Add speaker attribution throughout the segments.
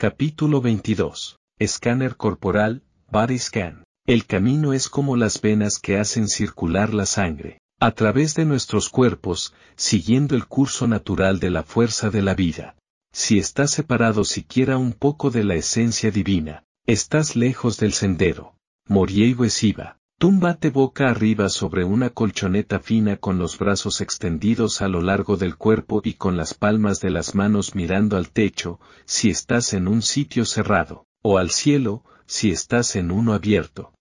Speaker 1: Capítulo 22. Escáner corporal, Body Scan. El camino es como las venas que hacen circular la sangre, a través de nuestros cuerpos, siguiendo el curso natural de la fuerza de la vida. Si estás separado siquiera un poco de la esencia divina, estás lejos del sendero. Moriei Siva. Túmbate boca arriba sobre una colchoneta fina con los brazos extendidos a lo largo del cuerpo y con las palmas de las manos mirando al techo, si estás en un sitio cerrado, o al cielo, si estás en uno abierto.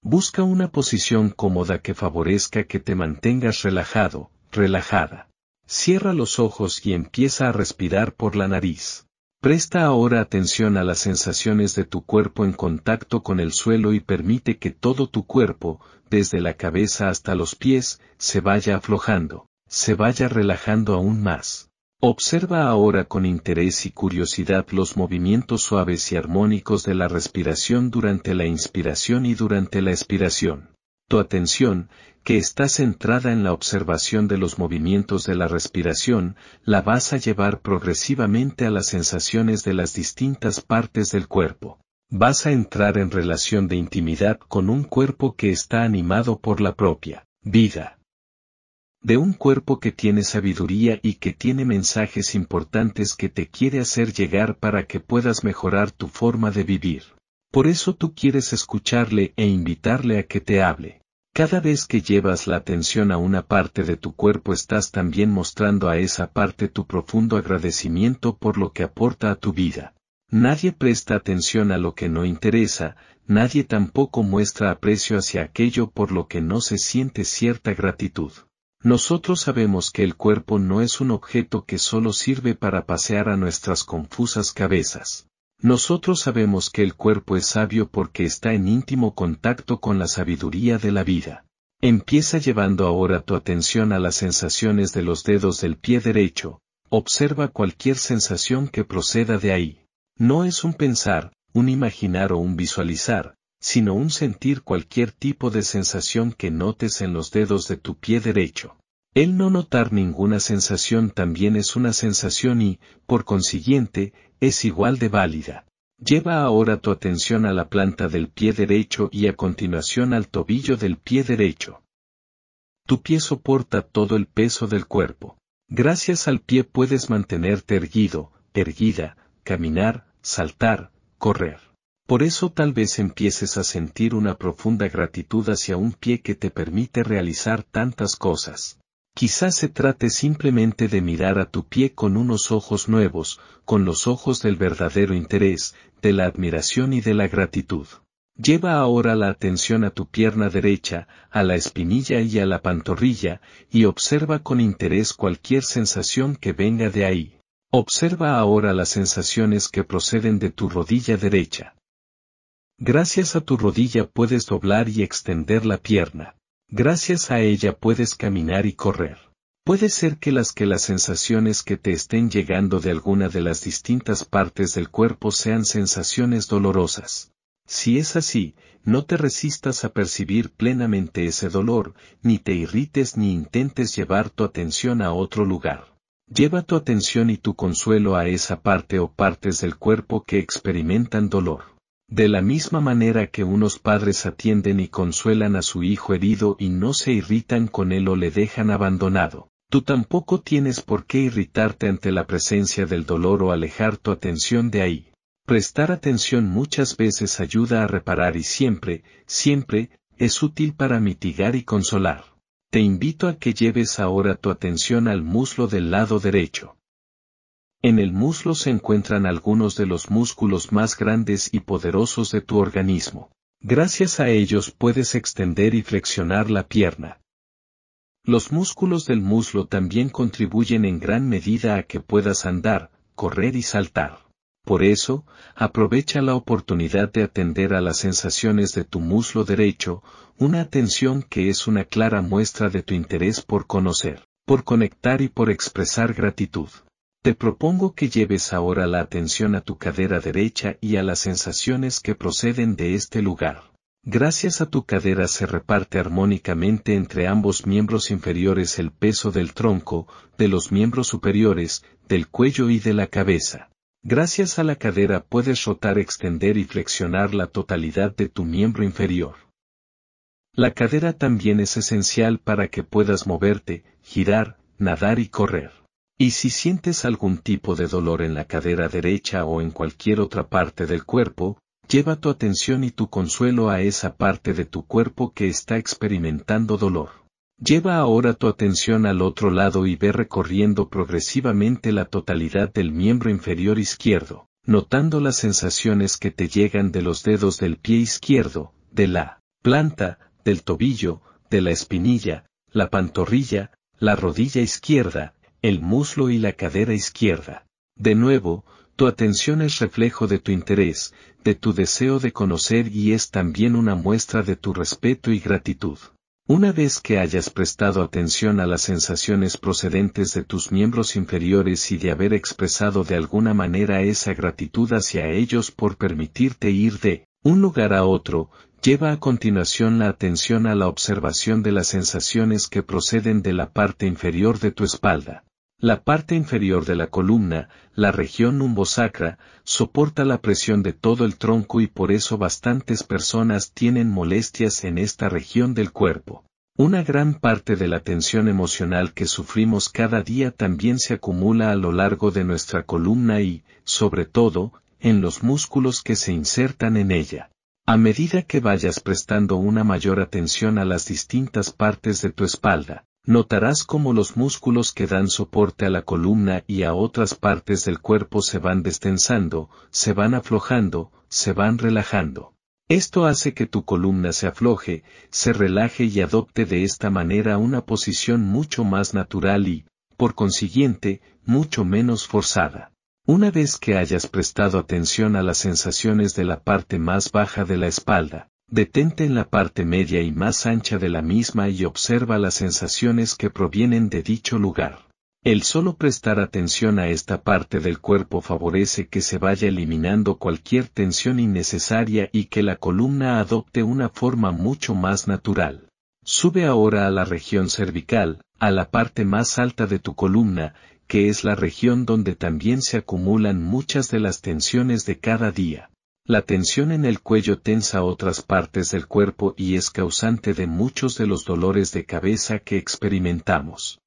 Speaker 1: Busca una posición cómoda que favorezca que te mantengas relajado, relajada. Cierra los ojos y empieza a respirar por la nariz. Presta ahora atención a las sensaciones de tu cuerpo en contacto con el suelo y permite que todo tu cuerpo, desde la cabeza hasta los pies, se vaya aflojando, se vaya relajando aún más. Observa ahora con interés y curiosidad los movimientos suaves y armónicos de la respiración durante la inspiración y durante la expiración. Tu atención, que está centrada en la observación de los movimientos de la respiración, la vas a llevar progresivamente a las sensaciones de las distintas partes del cuerpo. Vas a entrar en relación de intimidad con un cuerpo que está animado por la propia vida. De un cuerpo que tiene sabiduría y que tiene mensajes importantes que te quiere hacer llegar para que puedas mejorar tu forma de vivir. Por eso tú quieres escucharle e invitarle a que te hable. Cada vez que llevas la atención a una parte de tu cuerpo estás también mostrando a esa parte tu profundo agradecimiento por lo que aporta a tu vida. Nadie presta atención a lo que no interesa, nadie tampoco muestra aprecio hacia aquello por lo que no se siente cierta gratitud. Nosotros sabemos que el cuerpo no es un objeto que solo sirve para pasear a nuestras confusas cabezas. Nosotros sabemos que el cuerpo es sabio porque está en íntimo contacto con la sabiduría de la vida. Empieza llevando ahora tu atención a las sensaciones de los dedos del pie derecho, observa cualquier sensación que proceda de ahí. No es un pensar, un imaginar o un visualizar, sino un sentir cualquier tipo de sensación que notes en los dedos de tu pie derecho. El no notar ninguna sensación también es una sensación y, por consiguiente, es igual de válida. Lleva ahora tu atención a la planta del pie derecho y a continuación al tobillo del pie derecho. Tu pie soporta todo el peso del cuerpo. Gracias al pie puedes mantenerte erguido, erguida, caminar, saltar, correr. Por eso tal vez empieces a sentir una profunda gratitud hacia un pie que te permite realizar tantas cosas. Quizás se trate simplemente de mirar a tu pie con unos ojos nuevos, con los ojos del verdadero interés, de la admiración y de la gratitud. Lleva ahora la atención a tu pierna derecha, a la espinilla y a la pantorrilla, y observa con interés cualquier sensación que venga de ahí. Observa ahora las sensaciones que proceden de tu rodilla derecha. Gracias a tu rodilla puedes doblar y extender la pierna. Gracias a ella puedes caminar y correr. Puede ser que las que las sensaciones que te estén llegando de alguna de las distintas partes del cuerpo sean sensaciones dolorosas. Si es así, no te resistas a percibir plenamente ese dolor, ni te irrites ni intentes llevar tu atención a otro lugar. Lleva tu atención y tu consuelo a esa parte o partes del cuerpo que experimentan dolor. De la misma manera que unos padres atienden y consuelan a su hijo herido y no se irritan con él o le dejan abandonado, tú tampoco tienes por qué irritarte ante la presencia del dolor o alejar tu atención de ahí. Prestar atención muchas veces ayuda a reparar y siempre, siempre, es útil para mitigar y consolar. Te invito a que lleves ahora tu atención al muslo del lado derecho. En el muslo se encuentran algunos de los músculos más grandes y poderosos de tu organismo. Gracias a ellos puedes extender y flexionar la pierna. Los músculos del muslo también contribuyen en gran medida a que puedas andar, correr y saltar. Por eso, aprovecha la oportunidad de atender a las sensaciones de tu muslo derecho, una atención que es una clara muestra de tu interés por conocer, por conectar y por expresar gratitud. Te propongo que lleves ahora la atención a tu cadera derecha y a las sensaciones que proceden de este lugar. Gracias a tu cadera se reparte armónicamente entre ambos miembros inferiores el peso del tronco, de los miembros superiores, del cuello y de la cabeza. Gracias a la cadera puedes rotar, extender y flexionar la totalidad de tu miembro inferior. La cadera también es esencial para que puedas moverte, girar, nadar y correr. Y si sientes algún tipo de dolor en la cadera derecha o en cualquier otra parte del cuerpo, Lleva tu atención y tu consuelo a esa parte de tu cuerpo que está experimentando dolor. Lleva ahora tu atención al otro lado y ve recorriendo progresivamente la totalidad del miembro inferior izquierdo, notando las sensaciones que te llegan de los dedos del pie izquierdo, de la planta, del tobillo, de la espinilla, la pantorrilla, la rodilla izquierda, el muslo y la cadera izquierda. De nuevo, tu atención es reflejo de tu interés, de tu deseo de conocer y es también una muestra de tu respeto y gratitud. Una vez que hayas prestado atención a las sensaciones procedentes de tus miembros inferiores y de haber expresado de alguna manera esa gratitud hacia ellos por permitirte ir de un lugar a otro, lleva a continuación la atención a la observación de las sensaciones que proceden de la parte inferior de tu espalda. La parte inferior de la columna, la región umbosacra, soporta la presión de todo el tronco y por eso bastantes personas tienen molestias en esta región del cuerpo. Una gran parte de la tensión emocional que sufrimos cada día también se acumula a lo largo de nuestra columna y, sobre todo, en los músculos que se insertan en ella. A medida que vayas prestando una mayor atención a las distintas partes de tu espalda, notarás cómo los músculos que dan soporte a la columna y a otras partes del cuerpo se van destensando, se van aflojando, se van relajando. Esto hace que tu columna se afloje, se relaje y adopte de esta manera una posición mucho más natural y, por consiguiente, mucho menos forzada. Una vez que hayas prestado atención a las sensaciones de la parte más baja de la espalda, Detente en la parte media y más ancha de la misma y observa las sensaciones que provienen de dicho lugar. El solo prestar atención a esta parte del cuerpo favorece que se vaya eliminando cualquier tensión innecesaria y que la columna adopte una forma mucho más natural. Sube ahora a la región cervical, a la parte más alta de tu columna, que es la región donde también se acumulan muchas de las tensiones de cada día. La tensión en el cuello tensa otras partes del cuerpo y es causante de muchos de los dolores de cabeza que experimentamos.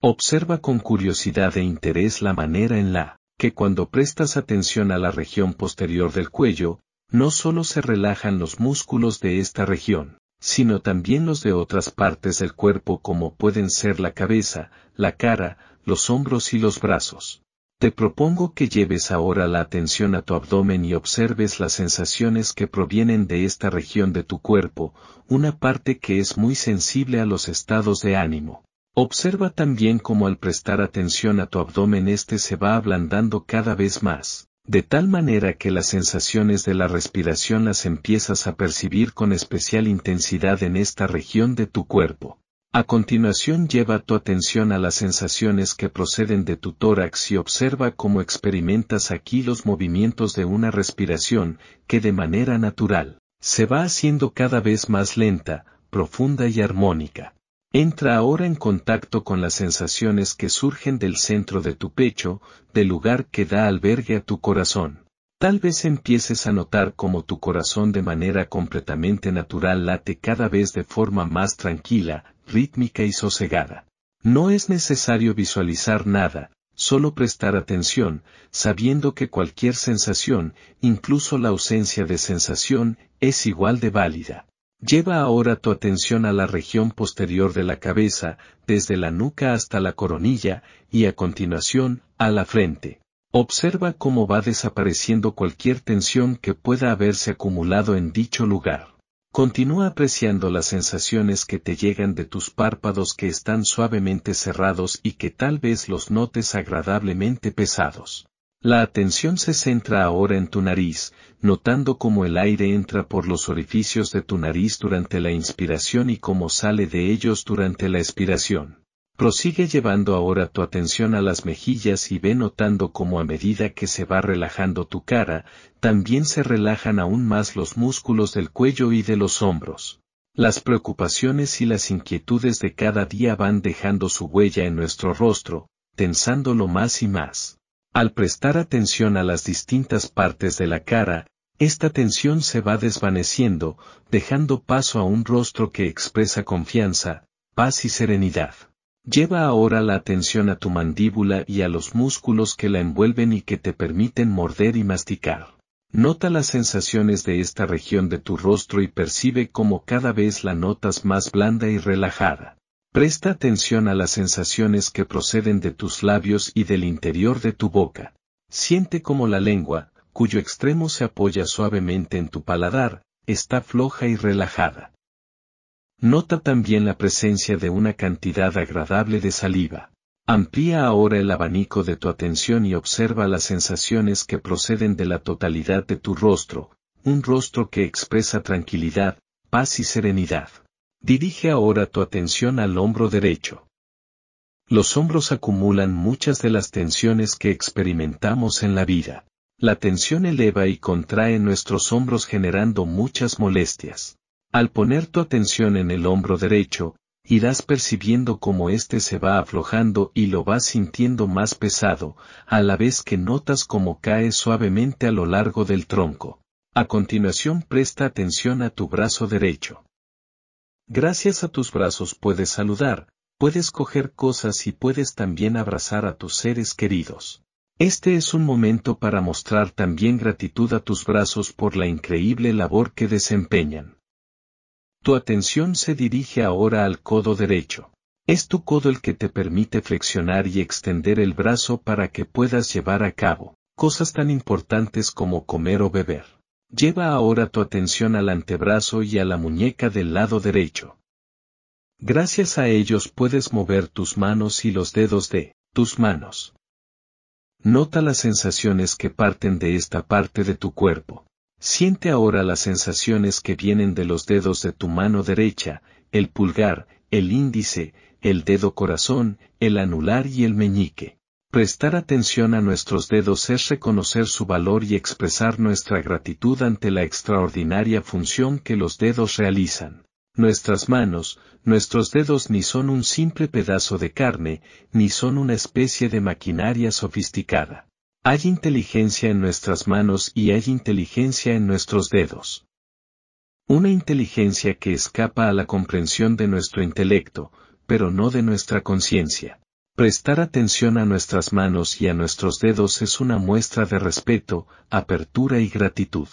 Speaker 1: Observa con curiosidad e interés la manera en la que cuando prestas atención a la región posterior del cuello, no solo se relajan los músculos de esta región, sino también los de otras partes del cuerpo como pueden ser la cabeza, la cara, los hombros y los brazos. Te propongo que lleves ahora la atención a tu abdomen y observes las sensaciones que provienen de esta región de tu cuerpo, una parte que es muy sensible a los estados de ánimo. Observa también cómo al prestar atención a tu abdomen este se va ablandando cada vez más, de tal manera que las sensaciones de la respiración las empiezas a percibir con especial intensidad en esta región de tu cuerpo. A continuación lleva tu atención a las sensaciones que proceden de tu tórax y observa cómo experimentas aquí los movimientos de una respiración que de manera natural se va haciendo cada vez más lenta, profunda y armónica. Entra ahora en contacto con las sensaciones que surgen del centro de tu pecho, del lugar que da albergue a tu corazón. Tal vez empieces a notar cómo tu corazón de manera completamente natural late cada vez de forma más tranquila, rítmica y sosegada. No es necesario visualizar nada, solo prestar atención, sabiendo que cualquier sensación, incluso la ausencia de sensación, es igual de válida. Lleva ahora tu atención a la región posterior de la cabeza, desde la nuca hasta la coronilla, y a continuación, a la frente. Observa cómo va desapareciendo cualquier tensión que pueda haberse acumulado en dicho lugar. Continúa apreciando las sensaciones que te llegan de tus párpados que están suavemente cerrados y que tal vez los notes agradablemente pesados. La atención se centra ahora en tu nariz, notando cómo el aire entra por los orificios de tu nariz durante la inspiración y cómo sale de ellos durante la expiración. Prosigue llevando ahora tu atención a las mejillas y ve notando cómo a medida que se va relajando tu cara, también se relajan aún más los músculos del cuello y de los hombros. Las preocupaciones y las inquietudes de cada día van dejando su huella en nuestro rostro, tensándolo más y más. Al prestar atención a las distintas partes de la cara, esta tensión se va desvaneciendo, dejando paso a un rostro que expresa confianza, paz y serenidad. Lleva ahora la atención a tu mandíbula y a los músculos que la envuelven y que te permiten morder y masticar. Nota las sensaciones de esta región de tu rostro y percibe cómo cada vez la notas más blanda y relajada. Presta atención a las sensaciones que proceden de tus labios y del interior de tu boca. Siente como la lengua, cuyo extremo se apoya suavemente en tu paladar, está floja y relajada. Nota también la presencia de una cantidad agradable de saliva. Amplía ahora el abanico de tu atención y observa las sensaciones que proceden de la totalidad de tu rostro, un rostro que expresa tranquilidad, paz y serenidad. Dirige ahora tu atención al hombro derecho. Los hombros acumulan muchas de las tensiones que experimentamos en la vida. La tensión eleva y contrae nuestros hombros generando muchas molestias. Al poner tu atención en el hombro derecho, irás percibiendo cómo éste se va aflojando y lo vas sintiendo más pesado, a la vez que notas cómo cae suavemente a lo largo del tronco. A continuación presta atención a tu brazo derecho. Gracias a tus brazos puedes saludar, puedes coger cosas y puedes también abrazar a tus seres queridos. Este es un momento para mostrar también gratitud a tus brazos por la increíble labor que desempeñan. Tu atención se dirige ahora al codo derecho. Es tu codo el que te permite flexionar y extender el brazo para que puedas llevar a cabo cosas tan importantes como comer o beber. Lleva ahora tu atención al antebrazo y a la muñeca del lado derecho. Gracias a ellos puedes mover tus manos y los dedos de tus manos. Nota las sensaciones que parten de esta parte de tu cuerpo. Siente ahora las sensaciones que vienen de los dedos de tu mano derecha, el pulgar, el índice, el dedo corazón, el anular y el meñique. Prestar atención a nuestros dedos es reconocer su valor y expresar nuestra gratitud ante la extraordinaria función que los dedos realizan. Nuestras manos, nuestros dedos ni son un simple pedazo de carne, ni son una especie de maquinaria sofisticada. Hay inteligencia en nuestras manos y hay inteligencia en nuestros dedos. Una inteligencia que escapa a la comprensión de nuestro intelecto, pero no de nuestra conciencia. Prestar atención a nuestras manos y a nuestros dedos es una muestra de respeto, apertura y gratitud.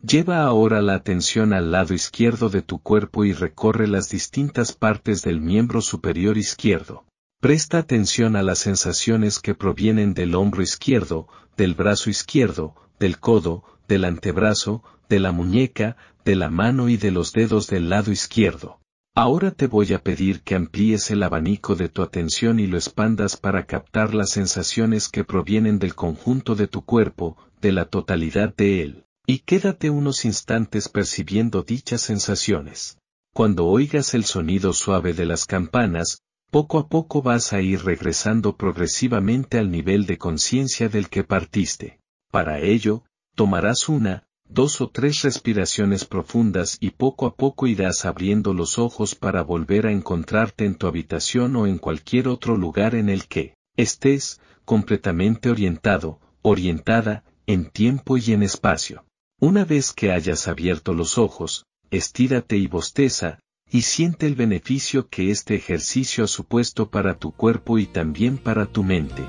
Speaker 1: Lleva ahora la atención al lado izquierdo de tu cuerpo y recorre las distintas partes del miembro superior izquierdo. Presta atención a las sensaciones que provienen del hombro izquierdo, del brazo izquierdo, del codo, del antebrazo, de la muñeca, de la mano y de los dedos del lado izquierdo. Ahora te voy a pedir que amplíes el abanico de tu atención y lo expandas para captar las sensaciones que provienen del conjunto de tu cuerpo, de la totalidad de él. Y quédate unos instantes percibiendo dichas sensaciones. Cuando oigas el sonido suave de las campanas, poco a poco vas a ir regresando progresivamente al nivel de conciencia del que partiste. Para ello, tomarás una, dos o tres respiraciones profundas y poco a poco irás abriendo los ojos para volver a encontrarte en tu habitación o en cualquier otro lugar en el que estés completamente orientado, orientada, en tiempo y en espacio. Una vez que hayas abierto los ojos, estírate y bosteza, y siente el beneficio que este ejercicio ha supuesto para tu cuerpo y también para tu mente.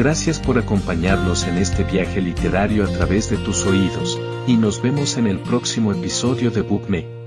Speaker 1: Gracias por acompañarnos en este viaje literario a través de tus oídos, y nos vemos en el próximo episodio de BookMe.